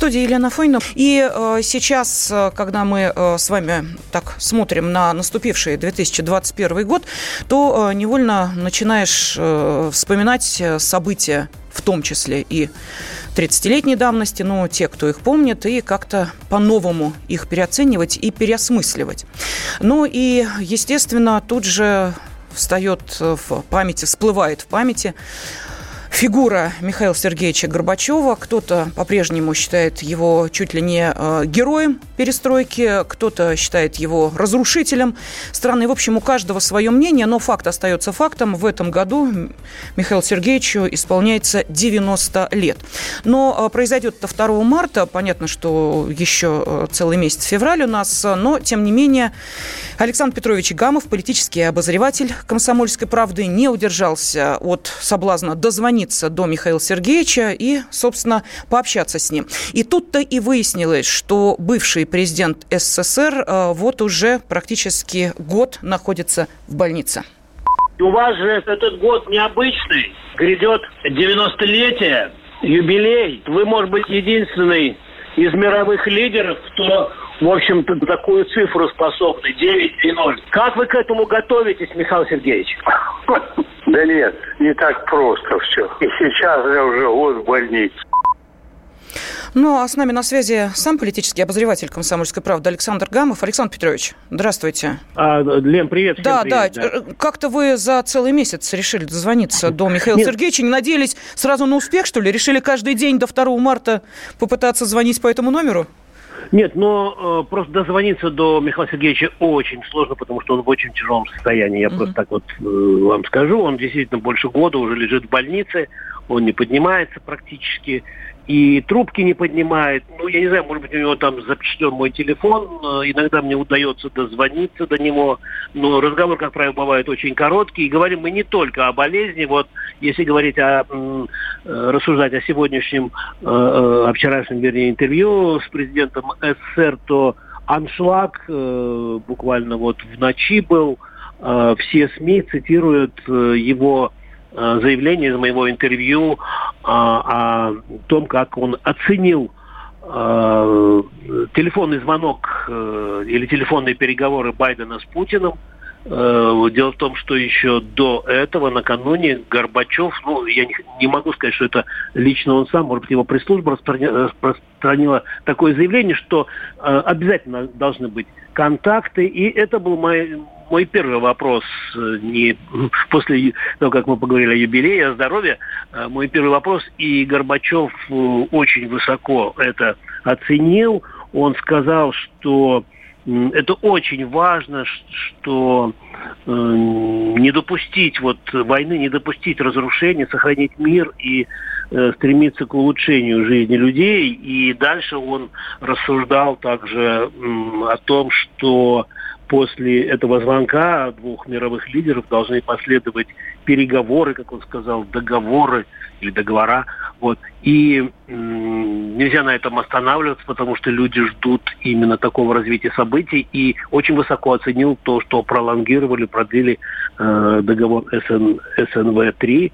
Студии Елена Фойна. И э, сейчас, э, когда мы э, с вами так смотрим на наступивший 2021 год, то э, невольно начинаешь э, вспоминать э, события в том числе и 30-летней давности, но те, кто их помнит, и как-то по-новому их переоценивать и переосмысливать. Ну и, естественно, тут же встает в памяти, всплывает в памяти фигура Михаила Сергеевича Горбачева. Кто-то по-прежнему считает его чуть ли не э, героем перестройки, кто-то считает его разрушителем страны. В общем, у каждого свое мнение, но факт остается фактом. В этом году Михаилу Сергеевичу исполняется 90 лет. Но э, произойдет это 2 марта. Понятно, что еще э, целый месяц февраль у нас, но, тем не менее, Александр Петрович Гамов, политический обозреватель «Комсомольской правды», не удержался от соблазна дозвониться до Михаила Сергеевича и, собственно, пообщаться с ним. И тут-то и выяснилось, что бывший президент СССР э, вот уже практически год находится в больнице. У вас же этот год необычный. Грядет 90-летие, юбилей. Вы, может быть, единственный из мировых лидеров, кто в общем-то, такую цифру способны, 9,0. Как вы к этому готовитесь, Михаил Сергеевич? Да нет, не так просто все. И сейчас я уже год в больнице. Ну, а с нами на связи сам политический обозреватель «Комсомольской правды» Александр Гамов. Александр Петрович, здравствуйте. А, Лен, привет. Всем да, привет, да, да. Как-то вы за целый месяц решили дозвониться до Михаила Нет. Сергеевича. Не надеялись сразу на успех, что ли? Решили каждый день до 2 марта попытаться звонить по этому номеру? Нет, но э, просто дозвониться до Михаила Сергеевича очень сложно, потому что он в очень тяжелом состоянии. Я mm-hmm. просто так вот э, вам скажу. Он действительно больше года уже лежит в больнице, он не поднимается практически и трубки не поднимает. Ну, я не знаю, может быть, у него там запечатлен мой телефон. Иногда мне удается дозвониться до него. Но разговор, как правило, бывает очень короткий. И говорим мы не только о болезни. Вот если говорить о, э, рассуждать о сегодняшнем, э, э, о вчерашнем, вернее, интервью с президентом СССР, то аншлаг буквально вот в ночи был. Все СМИ цитируют его Э, заявление из моего интервью а, о том, как он оценил э, телефонный звонок э, или телефонные переговоры Байдена с Путиным. Дело в том, что еще до этого, накануне, Горбачев, ну, я не могу сказать, что это лично он сам, может быть, его пресс-служба распространила такое заявление, что обязательно должны быть контакты, и это был мой, мой первый вопрос, э, не после того, как мы поговорили о юбилее, о здоровье, э, мой первый вопрос, и Горбачев э, очень высоко это оценил. Он сказал, что это очень важно, что э, не допустить вот войны, не допустить разрушения, сохранить мир и э, стремиться к улучшению жизни людей. И дальше он рассуждал также э, о том, что после этого звонка двух мировых лидеров должны последовать переговоры, как он сказал, договоры или договора. Вот. И м- нельзя на этом останавливаться, потому что люди ждут именно такого развития событий. И очень высоко оценил то, что пролонгировали, продлили э, договор СН, СНВ-3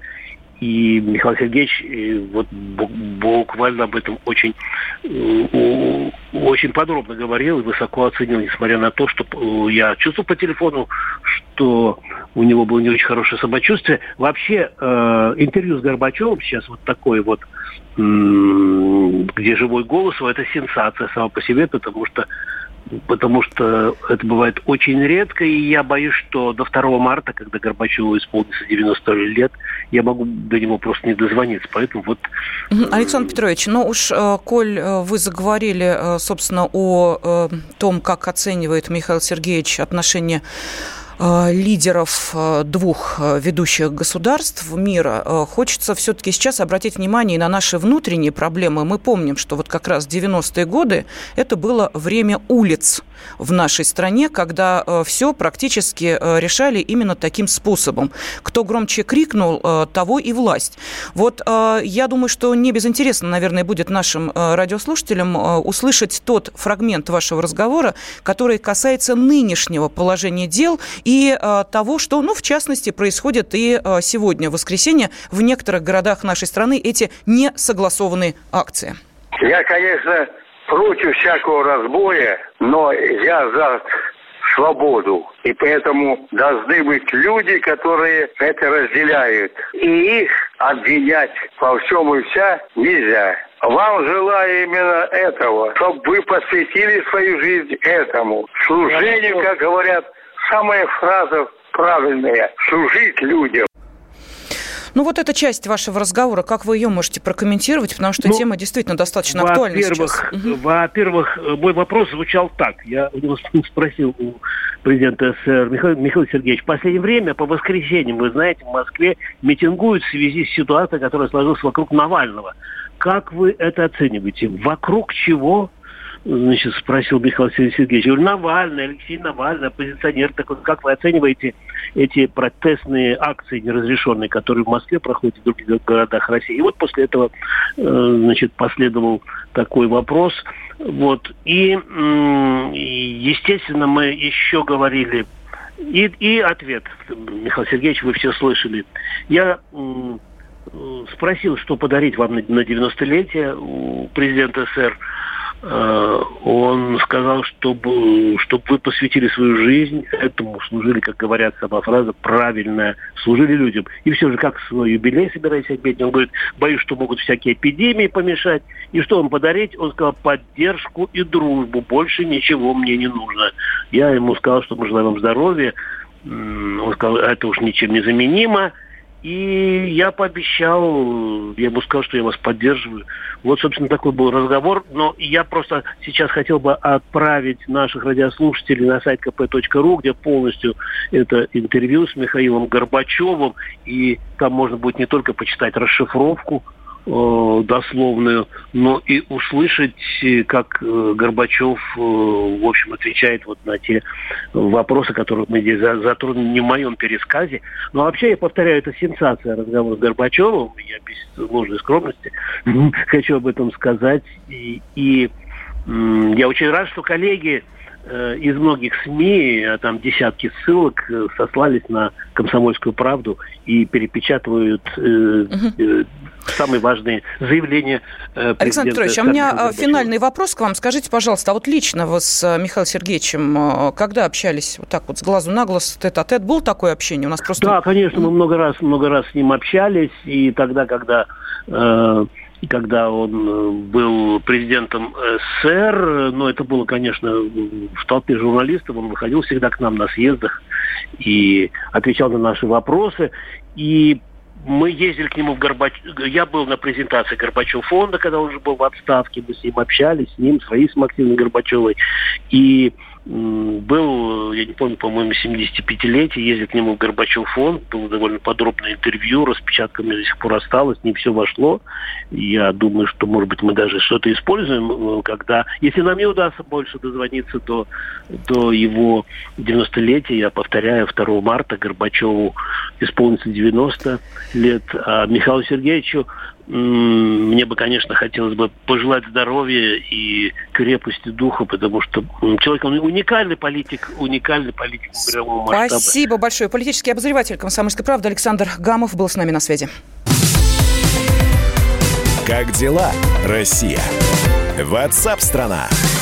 и Михаил Сергеевич э, вот буквально об этом очень, э, очень подробно говорил и высоко оценил, несмотря на то, что э, я чувствовал по телефону, что у него было не очень хорошее самочувствие. Вообще интервью с Горбачевым сейчас вот такое вот, где живой голос, это сенсация сама по себе, потому что потому что это бывает очень редко, и я боюсь, что до 2 марта, когда Горбачеву исполнится 90 лет, я могу до него просто не дозвониться. Поэтому вот... Александр Петрович, ну уж, э, коль э, вы заговорили, э, собственно, о том, как оценивает Михаил Сергеевич отношения Э, лидеров э, двух э, ведущих государств мира, хочется все-таки сейчас обратить внимание на наши внутренние проблемы. Мы помним, что вот как раз 90-е годы это было время улиц в нашей стране, когда все практически решали именно таким способом. Кто громче крикнул, того и власть. Вот я думаю, что не безинтересно, наверное, будет нашим радиослушателям услышать тот фрагмент вашего разговора, который касается нынешнего положения дел и э, того, что, ну, в частности, происходит и э, сегодня, в воскресенье, в некоторых городах нашей страны эти несогласованные акции. Я, конечно, против всякого разбоя, но я за свободу. И поэтому должны быть люди, которые это разделяют. И их обвинять во всем и вся нельзя. Вам желаю именно этого, чтобы вы посвятили свою жизнь этому. Служению, как говорят, самая фраза правильная – служить людям. Ну вот эта часть вашего разговора, как вы ее можете прокомментировать, потому что ну, тема действительно достаточно актуальна сейчас. Во-первых, мой вопрос звучал так. Я спросил у президента СССР Михаила, Михаила Сергеевича. В последнее время по воскресеньям, вы знаете, в Москве митингуют в связи с ситуацией, которая сложилась вокруг Навального. Как вы это оцениваете? Вокруг чего значит, спросил Михаил Сергеевич. Говорю, Навальный, Алексей Навальный, оппозиционер такой. Как вы оцениваете эти протестные акции неразрешенные, которые в Москве проходят в других городах России? И вот после этого, э, значит, последовал такой вопрос. Вот. И, естественно, мы еще говорили и, и ответ, Михаил Сергеевич, вы все слышали. Я спросил, что подарить вам на 90-летие у президента СССР. Э, он сказал, чтобы, чтобы вы посвятили свою жизнь этому, служили, как говорят сама фраза, правильно, служили людям. И все же, как свой юбилей собираетесь отметить? Он говорит, боюсь, что могут всякие эпидемии помешать. И что вам подарить? Он сказал, поддержку и дружбу. Больше ничего мне не нужно. Я ему сказал, что мы желаем вам здоровья. Он сказал, это уж ничем не заменимо. И я пообещал, я ему сказал, что я вас поддерживаю. Вот, собственно, такой был разговор. Но я просто сейчас хотел бы отправить наших радиослушателей на сайт kp.ru, где полностью это интервью с Михаилом Горбачевым. И там можно будет не только почитать расшифровку дословную, но и услышать, как э, Горбачев, э, в общем, отвечает вот на те вопросы, которые мы здесь затронули не в моем пересказе. Но вообще, я повторяю, это сенсация разговора с Горбачевым. Я без ложной скромности хочу об этом сказать. И, и я очень рад, что коллеги из многих СМИ, а там десятки ссылок, сослались на комсомольскую правду и перепечатывают э, самые важные заявления э, Александр Петрович, а у меня э, финальный вопрос к вам. Скажите, пожалуйста, а вот лично вы с э, Михаилом Сергеевичем когда общались вот так вот с глазу на глаз, тет-а-тет, был такое общение? У нас просто... Да, конечно, мы много раз, много раз с ним общались, и тогда, когда э, когда он был президентом СССР, но это было, конечно, в толпе журналистов, он выходил всегда к нам на съездах и отвечал на наши вопросы. И мы ездили к нему в Горбач... Я был на презентации Горбачев фонда, когда он уже был в отставке. Мы с ним общались, с ним, с Раисой Максимовной Горбачевой. И был, я не помню, по-моему, 75-летие, ездил к нему Горбачев фонд, было довольно подробное интервью, распечатка мне до сих пор осталась, не все вошло. Я думаю, что, может быть, мы даже что-то используем, э, когда, если нам не удастся больше дозвониться до, до его 90-летия, я повторяю, 2 марта Горбачеву исполнится 90 лет, а Михаилу Сергеевичу мне бы, конечно, хотелось бы пожелать здоровья и крепости духа, потому что человек, он уникальный политик, уникальный политик мирового масштаба. Спасибо большое. Политический обозреватель «Комсомольской правды» Александр Гамов был с нами на связи. Как дела, Россия? Ватсап-страна! страна